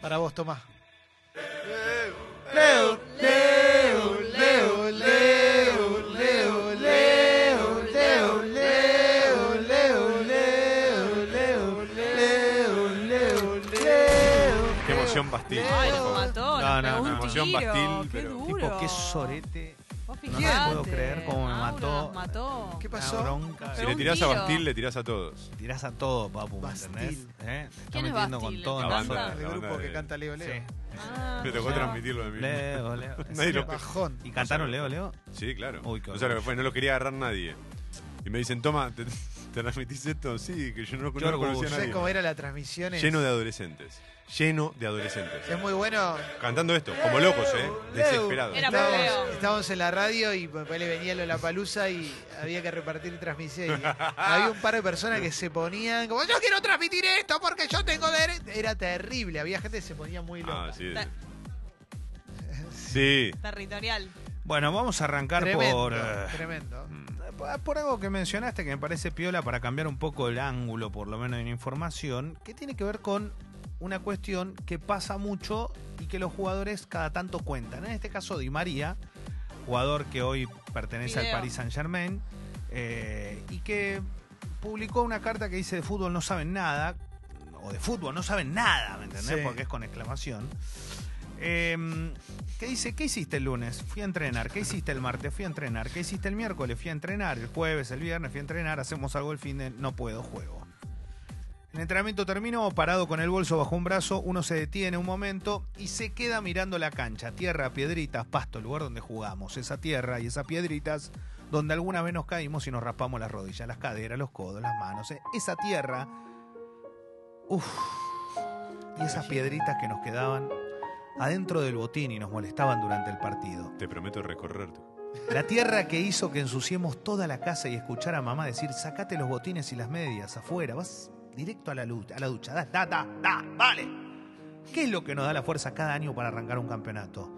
Para vos, Tomás. Leo, Leo, Leo, Leo, Leo, Leo, Leo, Leo, Leo, Leo, Leo, Leo, Leo, Leo. Qué emoción Bastil. Ay, favor. mató, No, no, emoción qué pero- duro. Tipo, qué sorete. No puedo creer cómo me mató. mató. ¿Qué pasó? bronca. Si Pero le un tirás a tiro. Bastil, le tirás a todos. Tirás a todo, papu, ¿me Bastil. entendés? ¿Eh? Te está ¿Quién es metiendo Bastil? con todo ¿El en La la banda. zona. El La grupo que canta Leo Leo. Sí. Ah, Me tocó transmitirlo de mí. Leo, Leo. Nadie lo- Bajón. ¿Y cantaron Leo, Leo? Sí, claro. Uy, qué o sea, lo que fue, no lo quería agarrar nadie. Y me dicen, toma, ¿te, te transmitís esto? Sí, que yo no, no lo conocía a ¿Sabes nadie. cómo era la transmisión? Lleno de adolescentes. Lleno de adolescentes. Es muy bueno. Cantando esto, como locos, ¿eh? Desesperados. Era Estábamos, en la radio y después le venía lo la palusa y había que repartir transmisión. Y había un par de personas que se ponían como, yo quiero transmitir esto porque yo tengo derecho. Era terrible, había gente que se ponía muy loca. Ah, sí. Sí. Territorial. Bueno, vamos a arrancar tremendo, por... eh, tremendo. Mm. Por algo que mencionaste que me parece piola para cambiar un poco el ángulo, por lo menos en información, que tiene que ver con una cuestión que pasa mucho y que los jugadores cada tanto cuentan. En este caso, Di María, jugador que hoy pertenece Video. al Paris Saint Germain y que publicó una carta que dice de fútbol no saben nada, o de fútbol no saben nada, ¿me entendés? Sí. Porque es con exclamación. Eh, ¿Qué dice? ¿Qué hiciste el lunes? Fui a entrenar. ¿Qué hiciste el martes? Fui a entrenar. ¿Qué hiciste el miércoles? Fui a entrenar. El jueves, el viernes, fui a entrenar. Hacemos algo el fin de... No puedo, juego. El entrenamiento terminó, parado con el bolso bajo un brazo, uno se detiene un momento y se queda mirando la cancha, tierra, piedritas, pasto, lugar donde jugamos, esa tierra y esas piedritas donde alguna vez nos caímos y nos raspamos las rodillas, las caderas, los codos, las manos, eh, esa tierra, uff, y esas piedritas que nos quedaban adentro del botín y nos molestaban durante el partido. Te prometo recorrerte. La tierra que hizo que ensuciemos toda la casa y escuchar a mamá decir, sacate los botines y las medias afuera, vas directo a la, lucha, a la ducha, da, da, da, da, vale. ¿Qué es lo que nos da la fuerza cada año para arrancar un campeonato?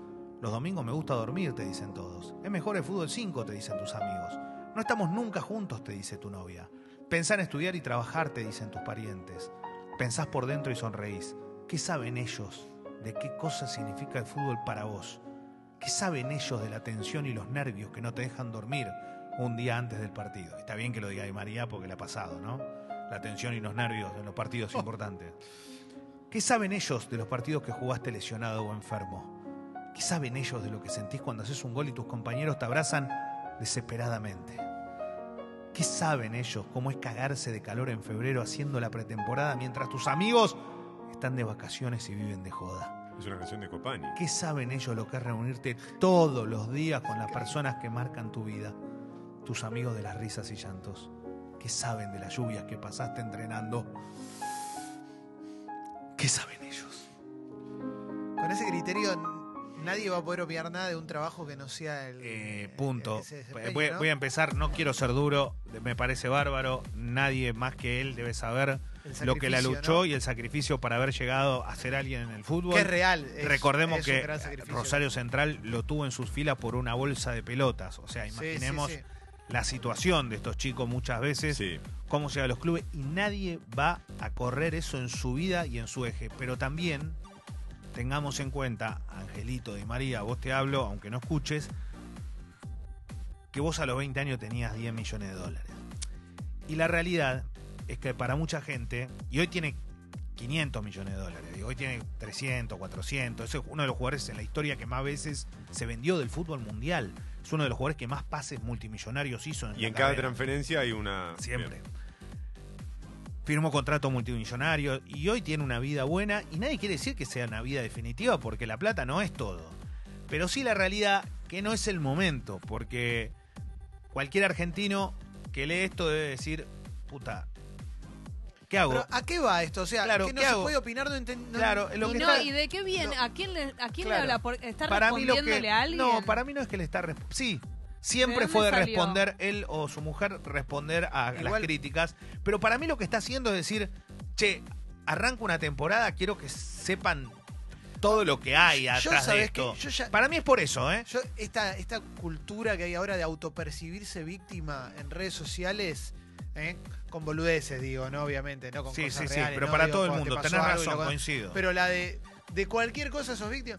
Los domingos me gusta dormir, te dicen todos. Es mejor el fútbol 5, te dicen tus amigos. No estamos nunca juntos, te dice tu novia. Pensá en estudiar y trabajar, te dicen tus parientes. Pensás por dentro y sonreís. ¿Qué saben ellos de qué cosa significa el fútbol para vos? ¿Qué saben ellos de la tensión y los nervios que no te dejan dormir un día antes del partido? Está bien que lo diga Di María porque le ha pasado, ¿no? La tensión y los nervios en los partidos importantes. ¿Qué saben ellos de los partidos que jugaste lesionado o enfermo? ¿Qué saben ellos de lo que sentís cuando haces un gol y tus compañeros te abrazan desesperadamente? ¿Qué saben ellos cómo es cagarse de calor en febrero haciendo la pretemporada mientras tus amigos están de vacaciones y viven de joda? Es una canción de Copani. ¿Qué saben ellos lo que es reunirte todos los días con las personas que marcan tu vida? Tus amigos de las risas y llantos. ¿Qué saben de las lluvias que pasaste entrenando? ¿Qué saben ellos? Con ese criterio nadie va a poder opinar nada de un trabajo que no sea el... Eh, punto. desempeño, Voy, ¿no? voy a empezar, no quiero ser duro, me parece bárbaro. Nadie más que él debe saber lo que la luchó ¿no? y el sacrificio para haber llegado a ser alguien en el fútbol. Es real. es- Recordemos es que. Rosario Central lo tuvo en sus filas por una bolsa de pelotas. O sea, Sí, sí, imaginemos sí. la situación de estos chicos muchas veces, Sí. cómo llega a los clubes, y nadie va a correr eso en su vida y en su eje. Pero también tengamos en cuenta, Angelito de María, vos te hablo, aunque no escuches, que vos a los 20 años tenías 10 millones de dólares. Y la realidad es que para mucha gente, y hoy tiene 500 millones de dólares, hoy tiene 300, 400, es uno de los jugadores en la historia que más veces se vendió del fútbol mundial. Es uno de los jugadores que más pases multimillonarios hizo en Y en cada carrera. transferencia hay una. Siempre. Bien. Firmó contrato multimillonario y hoy tiene una vida buena y nadie quiere decir que sea una vida definitiva porque la plata no es todo. Pero sí la realidad que no es el momento porque cualquier argentino que lee esto debe decir, puta, ¿qué hago? Pero ¿a qué va esto? O sea, Claro, que no ¿qué se hago? puede opinar, no no- Claro, lo y que no, está- ¿y de qué viene? no. ¿A quién le, a quién Claro. le habla? Por, ¿Está para mí lo respondiéndole que a alguien? no para mí no es que le está resp- sí siempre ¿De dónde fue de salió? responder él o su mujer responder a las críticas pero para mí lo que está haciendo es decir che arranco una temporada quiero que sepan todo lo que hay Yo, atrás de ¿sabés esto qué? Yo ya- para mí es por eso eh Yo, esta, esta cultura que hay ahora de autopercibirse víctima en redes sociales, ¿eh? con boludeces, digo, ¿no? Obviamente, ¿no? Con sí cosas sí sí reales, pero ¿no? para Digo, todo el mundo tenés razón lo- coincido Pero la de de cualquier cosa sos víctima.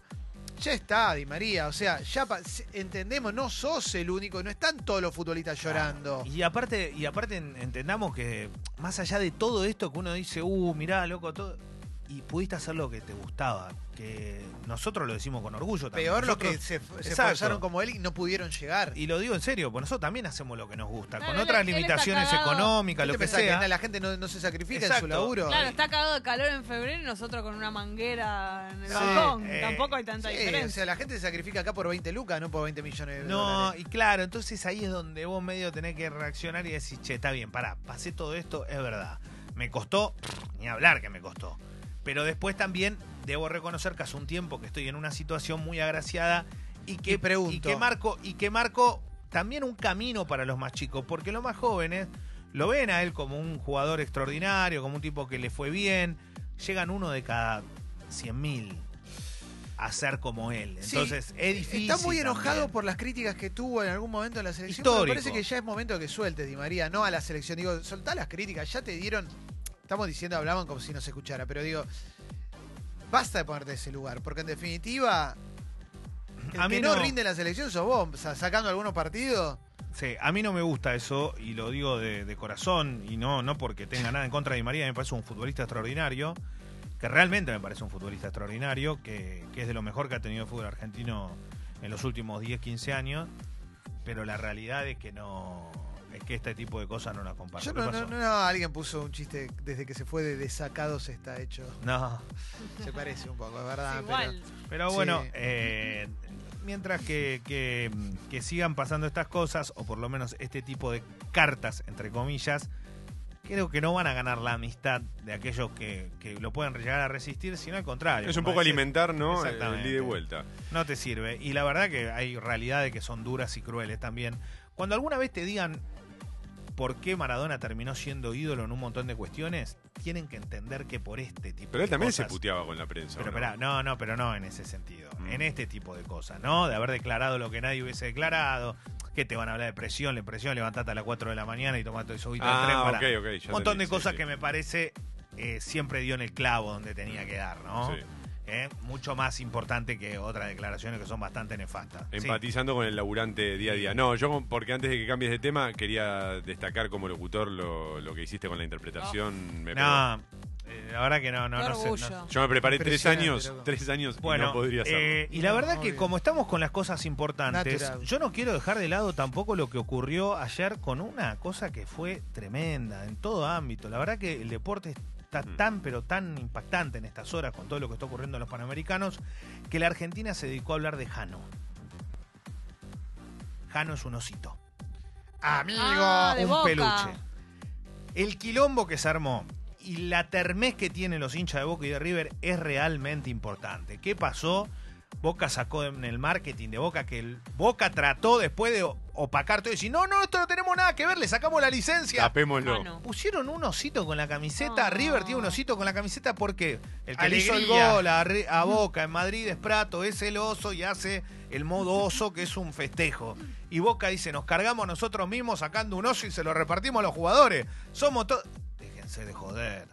Ya está, Di María. O sea, ya pa- entendemos, no sos el único, no están todos los futbolistas llorando. Y aparte, y aparte en- entendamos que más allá de todo esto que uno dice, uh, mirá, loco, todo. Y pudiste hacer lo que te gustaba. Que nosotros lo decimos con orgullo también. Peor los Nosotros- que se, se esforzaron como él y no pudieron llegar. Y lo digo en serio, porque nosotros también hacemos lo que nos gusta. Claro, con él- otras limitaciones económicas, ¿Qué lo que sea. la gente no, no se sacrifica en su laburo? Claro, está cagado de calor en febrero y nosotros con una manguera en el Sí, balcón. eh, Tampoco hay tanta Sí, o diferencia. sea, la gente se sacrifica acá por 20 lucas, no por 20 millones de No, dólares. y claro, entonces ahí es donde vos medio tenés que reaccionar y decir, che, está bien, pará, pasé todo esto, es verdad. Me costó, ni hablar que me costó. Pero después también debo reconocer que hace un tiempo que estoy en una situación muy agraciada y que, pregunto. y que marco, y que marco también un camino para los más chicos, porque los más jóvenes lo ven a él como un jugador extraordinario, como un tipo que le fue bien. Llegan uno de cada 100 mil a ser como él. Sí, Entonces es difícil. Está muy enojado también. por las críticas que tuvo en algún momento en la selección. Me parece que ya es momento que sueltes, Di María, no a la selección. Digo, soltá las críticas, ya te dieron. Estamos diciendo, hablaban como si no se escuchara, pero digo, basta de ponerte ese lugar, porque en definitiva, el A que mí no, no. rinde la selección sos vos, o sea, sacando algunos partidos. Sí, a mí no me gusta eso y lo digo de, de corazón y no, no porque tenga nada en contra de Di María, me parece un futbolista extraordinario, que realmente me parece un futbolista extraordinario, que, que es de lo mejor que ha tenido el fútbol argentino en los últimos 10, 15 años, pero la realidad es que no, es que este tipo de cosas no las comparto. Yo ¿Qué no, no, no, no, alguien puso un chiste desde que se fue de desacados está hecho. No, Se parece un poco, es verdad. Es pero- igual. pero Sí. bueno, eh, mientras que, que- que sigan pasando estas cosas, o por lo menos este tipo de cartas, entre comillas, creo que no van a ganar la amistad de aquellos que, que lo pueden llegar a resistir, sino al contrario. Es un poco alimentar, ¿no? El Exactamente. ida y vuelta. No te sirve. Y la verdad que hay realidades que son duras y crueles también. Cuando alguna vez te digan por qué Maradona terminó siendo ídolo en un montón de cuestiones, tienen que entender que por este tipo Pero él de también se puteaba con la prensa. pero ¿o no? esperá, no, no, pero no en ese sentido. Mm. En este tipo de cosas, ¿no? De haber declarado lo que nadie hubiese declarado. que te van a hablar de presión? Le presión, levantate a las 4 de la mañana y tomate eso tren Ah, para. ok, ok. ya Un montón entendí, de cosas sí. que me parece eh, siempre dio en el clavo donde tenía que dar, ¿no? Sí. Eh, Mucho más importante que otras declaraciones que son bastante nefastas. Sí. Empatizando con el laburante día a día. No, yo, porque antes de que cambies de tema, quería destacar como locutor lo, lo que hiciste con la interpretación. Me pegó. No, eh, la verdad que no, no, no sé, no- Yo me preparé tres años, tres años y Bueno, no podría hacerlo. eh, y la No, verdad que como estamos con las cosas importantes, Natural. yo no quiero dejar de lado tampoco lo que ocurrió ayer con una cosa que fue tremenda en todo ámbito. La verdad que el deporte está Mm. tan pero tan impactante en estas horas con todo lo que está ocurriendo en los Panamericanos que la Argentina se dedicó a hablar de Jano. Jano es un osito. Amigo. Ah, un Boca. peluche. El quilombo que se armó y la termés que tienen los hinchas de Boca y de River es realmente importante. ¿Qué pasó? Boca sacó en el marketing de Boca que el Boca trató después de opacar todo y decir, no, no, esto no tenemos nada que ver, le sacamos la licencia. Tapémoslo. No. Pusieron un osito con la camiseta, No. River tiene un osito con la camiseta porque el que le hizo el gol a, a Boca en Madrid es Prato, es el oso y hace el modo oso que es un festejo. Y Boca dice, nos cargamos nosotros mismos sacando un oso y se lo repartimos a los jugadores. Somos todos... Déjense de joder.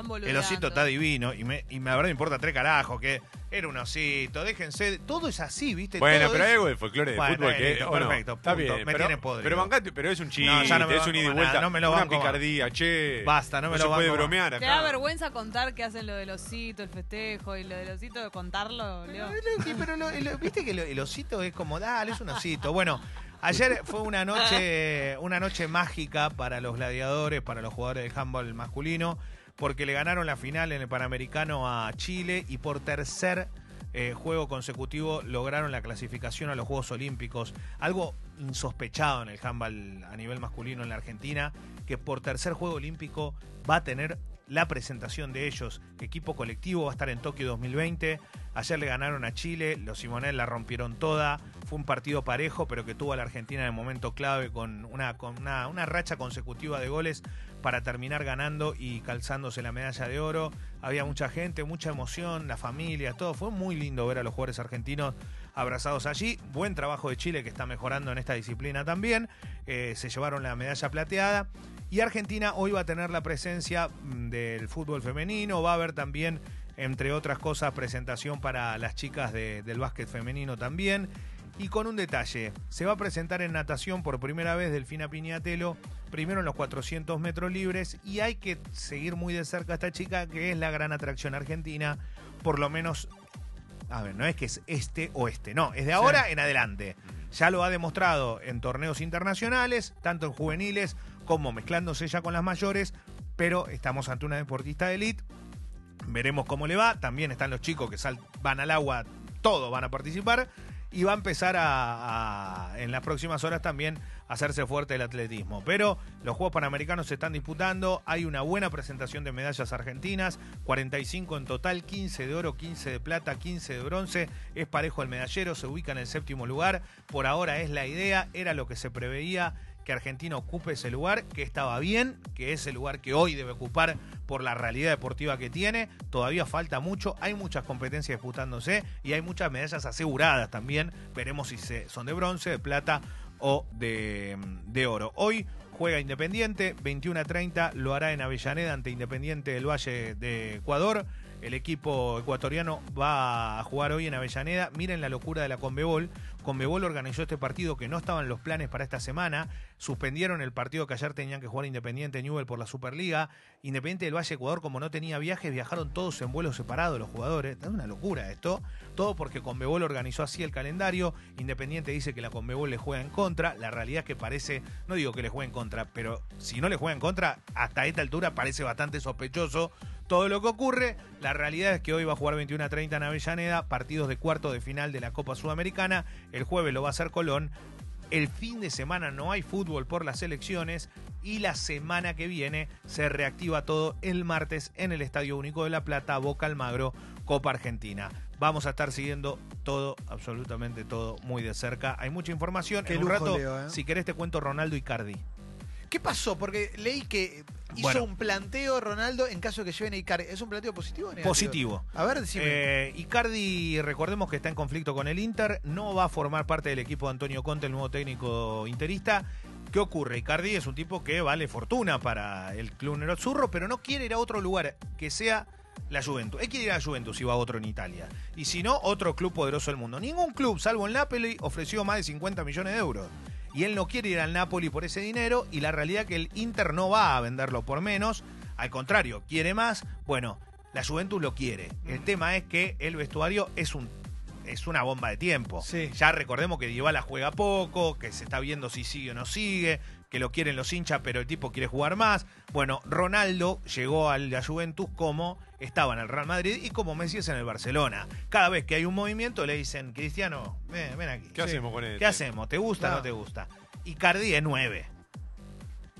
Están El osito está divino y, me, y me- la verdad me importa tres carajos que era un osito, déjense, de- todo es así, ¿viste? Bueno, Todo pero es- hay algo del folclore de Bueno, fútbol que listo, bueno, perfecto, está punto. bien, Me pero, tiene podrido. pero bancate, pero es un chiste, No, ya no me es un ida y vuelta, nada, no me lo una banco más. picardía, che. Basta, no me lo puede banco más. bromear ¿Te acá. da vergüenza contar que hacen lo del osito, el festejo y lo del osito de contarlo, Leo? Pero, lo- pero lo- lo- viste que lo- el osito es como, dale, es un osito. Bueno, ayer fue una noche, una noche mágica para los gladiadores, para los jugadores del handball masculino, porque le ganaron la final en el Panamericano a Chile y por tercer eh, juego consecutivo lograron la clasificación a los Juegos Olímpicos. Algo insospechado en el handball a nivel masculino en la Argentina, que por tercer juego olímpico va a tener la presentación de ellos. Equipo colectivo va a estar en Tokio 2020. Ayer le ganaron a Chile, los Simonel la rompieron toda. Fue un partido parejo, pero que tuvo a la Argentina en el momento clave con una, con una, una racha consecutiva de goles para terminar ganando y calzándose la medalla de oro. Había mucha gente, mucha emoción, la familia, todo. Fue muy lindo ver a los jugadores argentinos abrazados allí. Buen trabajo de Chile que está mejorando en esta disciplina también. Eh, se llevaron la medalla plateada. Y Argentina hoy va a tener la presencia mm, del fútbol femenino, va a haber también entre otras cosas, presentación para las chicas de- del básquet femenino también. Y con un detalle, se va a presentar en natación por primera vez Delfina Piñatelo, primero en los 400 metros libres, y hay que seguir muy de cerca a esta chica, que es la gran atracción argentina, por lo menos, a ver, no es que es este o este, no, es de ahora en adelante. Ya lo ha demostrado en torneos internacionales, tanto en juveniles como mezclándose ya con las mayores, pero estamos ante una deportista de elite. Veremos cómo le va. También están los chicos que sal- van al agua, todos van a participar. Y va a empezar a, a, en las próximas horas también hacerse fuerte el atletismo. Pero los Juegos Panamericanos se están disputando. Hay una buena presentación de medallas argentinas. 45 en total, 15 de oro, 15 de plata, 15 de bronce. Es parejo el medallero, se ubica en el séptimo lugar. Por ahora es la idea, era lo que se preveía que Argentina ocupe ese lugar, que estaba bien, que es el lugar que hoy debe ocupar por la realidad deportiva que tiene. Todavía falta mucho, hay muchas competencias disputándose y hay muchas medallas aseguradas también. Veremos si se, son de bronce, de plata o de, de oro. Hoy juega Independiente, 21 a 30, lo hará en Avellaneda ante Independiente del Valle de Ecuador. El equipo ecuatoriano va a jugar hoy en Avellaneda. Miren la locura de la Conmebol. Conmebol organizó este partido que no estaban los planes para esta semana. Suspendieron el partido que ayer tenían que jugar Independiente Newell por la Superliga. Independiente del Valle Ecuador, como no tenía viajes, viajaron todos en vuelos separados los jugadores. Es una locura esto. Todo porque Conmebol organizó así el calendario. Independiente dice que la Conmebol le juega en contra. La realidad es que parece, no digo que le juegue en contra, pero si no le juega en contra, hasta esta altura parece bastante sospechoso todo lo que ocurre. La realidad es que hoy va a jugar 21 a 30 en Avellaneda, partidos de cuarto de final de la Copa Sudamericana. El jueves lo va a hacer Colón. El fin de semana no hay fútbol por las elecciones y la semana que viene se reactiva todo el martes en el Estadio Único de La Plata, Boca Almagro, Copa Argentina. Vamos a estar siguiendo todo, absolutamente todo, muy de cerca. Hay mucha información. Qué en un lujo, rato, Leo, ¿eh? si querés, te cuento Ronaldo Icardi. ¿Qué pasó? Porque leí que hizo Bueno. un planteo Ronaldo en caso de que lleven a Icardi. ¿Es un planteo positivo o negativo? Positivo. A ver, decime. Eh, Icardi, recordemos que está en conflicto con el Inter, no va a formar parte del equipo de Antonio Conte, el nuevo técnico interista. ¿Qué ocurre? Icardi es un tipo que vale fortuna para el club Nerazzurro, pero no quiere ir a otro lugar que sea la Juventus. Él quiere ir a la Juventus y va a otro en Italia. Y si no, otro club poderoso del mundo. Ningún club, salvo el Napoli, ofreció más de 50 millones de euros. Y él no quiere ir al Napoli por ese dinero y la realidad es que el Inter no va a venderlo por menos. Al contrario, quiere más. Bueno, la Juventus lo quiere. El tema es que el vestuario es un es una bomba de tiempo. Sí. Ya recordemos que Dybala juega poco, que se está viendo si sigue o no sigue, que lo quieren los hinchas, pero el tipo quiere jugar más. Bueno, Ronaldo llegó a la Juventus como estaba en el Real Madrid y como Messi es en el Barcelona. Cada vez que hay un movimiento le dicen, Cristiano, ven, ven aquí. ¿Qué hacemos con él? ¿Qué hacemos? ¿Te gusta o no te gusta? Icardi es 9.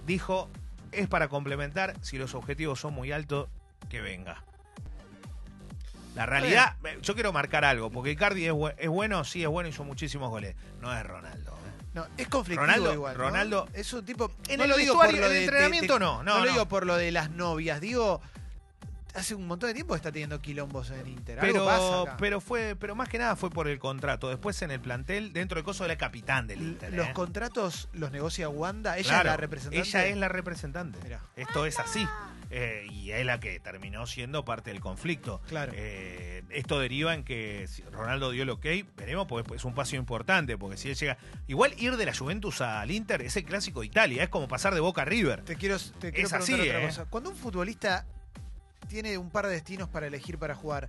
Dijo, es para complementar, si los objetivos son muy altos, que venga. La realidad, eh, yo quiero marcar algo, porque Icardi es, bu- es bueno, sí es bueno, hizo muchísimos goles. No es Ronaldo. ¿eh? No, es conflictivo Ronaldo- igual. ¿no? Es un tipo. En no el lo digo por lo en el de. entrenamiento de- no, no, lo no. digo por lo de las novias. Digo, hace un montón de tiempo que está teniendo quilombos en Inter. Algo pasa Pero, acá. pero fue, pero más que nada fue por el contrato. Después en el plantel, dentro del coso de la capitán del Inter. los ¿eh? contratos los negocia Wanda. Ella Claro, es la representante. Ella es la representante. Mirá. Esto es así. Eh, y es la que terminó siendo parte del conflicto. Claro. Eh, esto deriva en que Ronaldo dio el ok, veremos, porque es un paso importante, porque si él llega... Igual ir de la Juventus al Inter es el clásico de Italia, es como pasar de Boca a River. Te quiero, te quiero Es así, otra cosa. Cuando un futbolista tiene un par de destinos para elegir para jugar,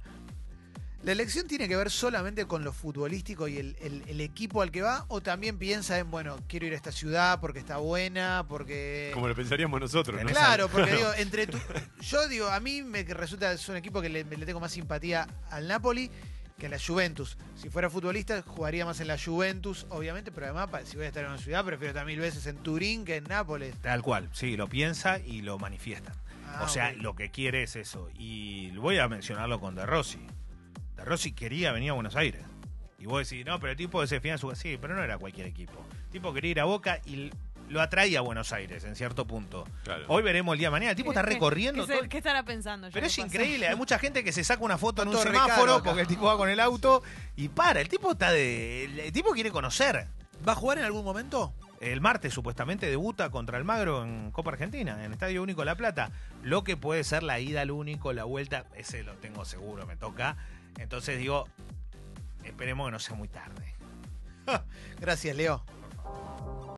¿la elección tiene que ver solamente con lo futbolístico y el, el- el equipo al que va? ¿O también piensa en, bueno, quiero ir a esta ciudad porque está buena, porque... Como lo pensaríamos nosotros, ¿no? Claro, porque digo, entre tu- yo digo, a mí me resulta es un equipo que le, le tengo más simpatía al Napoli que a la Juventus. Si fuera futbolista, jugaría más en la Juventus, obviamente, pero además, si voy a estar en una ciudad, prefiero estar mil veces en Turín que en Nápoles. Tal cual, sí, lo piensa y lo manifiesta. Ah, o sea, lo que quiere es eso. Y voy a mencionarlo con De Rossi. De Rossi quería venir a Buenos Aires. Y vos decís, no, pero el tipo se fía su... Sí, pero no era cualquier equipo. El tipo quería ir a Boca y lo atraía a Buenos Aires en cierto punto. Claro. Hoy veremos el día de mañana. El tipo está ¿Qué- recorriendo qué, todo. ¿Qué estará pensando? Pero es increíble, hay mucha gente que se saca una foto en un semáforo porque el tipo va con el auto y para. El tipo está de. El tipo quiere conocer. ¿Va a jugar en algún momento? El martes supuestamente debuta contra el Magro en Copa Argentina, en Estadio Único La Plata. Lo que puede ser la ida al Único, la vuelta, ese lo tengo seguro, me toca. Entonces digo, esperemos que no sea muy tarde. Gracias, Leo.